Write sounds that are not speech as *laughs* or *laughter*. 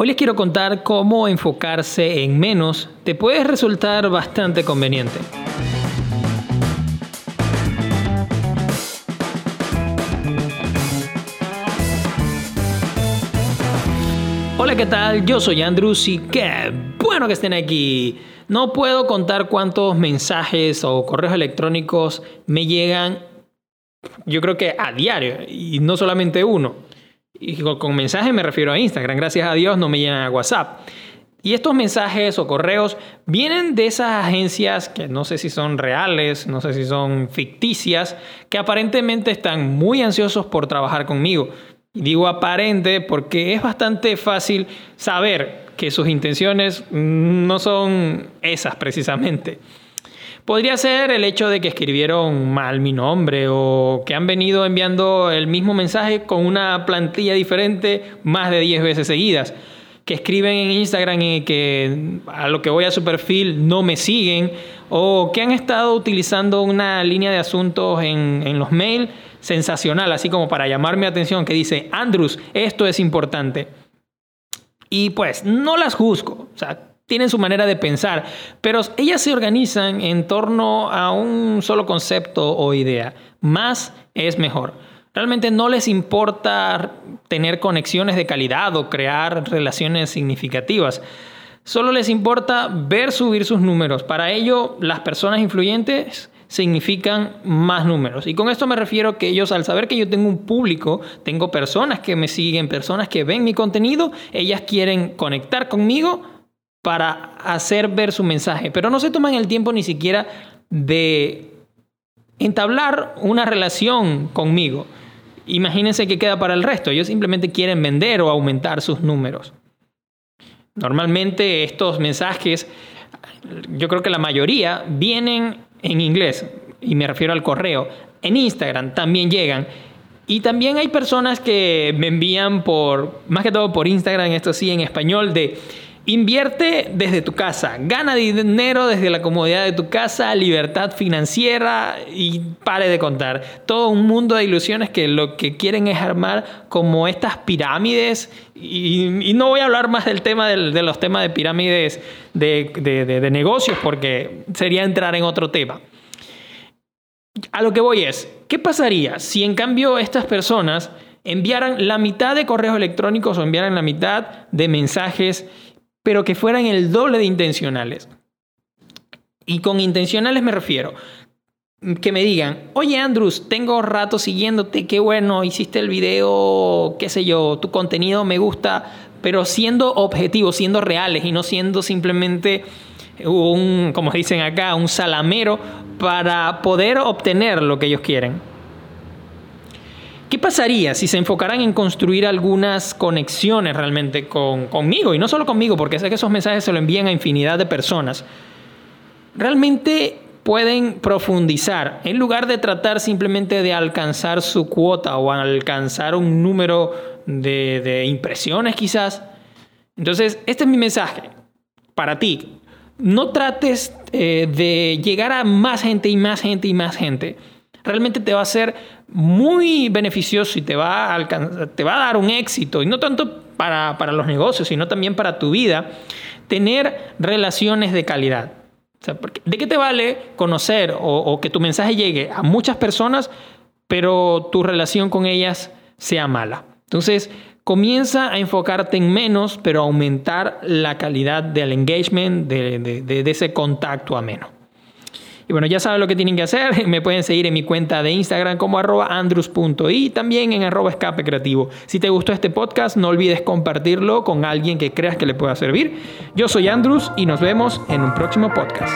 Hoy les quiero contar cómo enfocarse en menos te puede resultar bastante conveniente. Hola, ¿qué tal? Yo soy Andrews y qué bueno que estén aquí. No puedo contar cuántos mensajes o correos electrónicos me llegan, yo creo que a diario, y no solamente uno. Y con mensajes me refiero a Instagram. Gracias a Dios no me llegan a WhatsApp. Y estos mensajes o correos vienen de esas agencias que no sé si son reales, no sé si son ficticias, que aparentemente están muy ansiosos por trabajar conmigo. Y digo aparente porque es bastante fácil saber que sus intenciones no son esas precisamente. Podría ser el hecho de que escribieron mal mi nombre o que han venido enviando el mismo mensaje con una plantilla diferente más de 10 veces seguidas. Que escriben en Instagram y que a lo que voy a su perfil no me siguen. O que han estado utilizando una línea de asuntos en, en los mails sensacional, así como para llamar mi atención, que dice, Andrews, esto es importante. Y pues no las juzgo. O sea, tienen su manera de pensar, pero ellas se organizan en torno a un solo concepto o idea. Más es mejor. Realmente no les importa tener conexiones de calidad o crear relaciones significativas. Solo les importa ver subir sus números. Para ello, las personas influyentes significan más números. Y con esto me refiero que ellos al saber que yo tengo un público, tengo personas que me siguen, personas que ven mi contenido, ellas quieren conectar conmigo para hacer ver su mensaje, pero no se toman el tiempo ni siquiera de entablar una relación conmigo. Imagínense que queda para el resto. Ellos simplemente quieren vender o aumentar sus números. Normalmente estos mensajes, yo creo que la mayoría vienen en inglés, y me refiero al correo. En Instagram también llegan. Y también hay personas que me envían por, más que todo por Instagram, esto sí, en español, de Invierte desde tu casa, gana dinero desde la comodidad de tu casa, libertad financiera y pare de contar. Todo un mundo de ilusiones que lo que quieren es armar como estas pirámides. Y, no voy a hablar más del tema de los temas de pirámides de negocios porque sería entrar en otro tema. A lo que voy es, ¿qué pasaría si en cambio estas personas enviaran la mitad de correos electrónicos o enviaran la mitad de mensajes pero que fueran el doble de intencionales. Y con intencionales me refiero que me digan, oye Andrews, tengo rato siguiéndote, qué bueno, hiciste el video, qué sé yo, tu contenido me gusta, pero siendo objetivos, siendo reales y no siendo simplemente un, como dicen acá, un salamero para poder obtener lo que ellos quieren. ¿Qué pasaría si se enfocaran en construir algunas conexiones realmente con, conmigo? Y no solo conmigo, porque sé que esos mensajes se lo envían a infinidad de personas. Realmente pueden profundizar en lugar de tratar simplemente de alcanzar su cuota o alcanzar un número de, impresiones quizás. Entonces, este es mi mensaje para ti. No trates eh, de llegar a más gente y más gente y más gente realmente te va a ser muy beneficioso y te va a, te va a dar un éxito, y no tanto para, los negocios, sino también para tu vida, tener relaciones de calidad. ¿De qué te vale conocer o, o que tu mensaje llegue a muchas personas, pero tu relación con ellas sea mala? Entonces, comienza a enfocarte en menos, pero aumentar la calidad del engagement, de, de, de ese contacto ameno. Y bueno, ya saben lo que tienen que hacer. *laughs* Me pueden seguir en mi cuenta de Instagram como arroba andrus.i y también en arroba escape creativo. Si te gustó este podcast, no olvides compartirlo con alguien que creas que le pueda servir. Yo soy Andrus y nos vemos en un próximo podcast.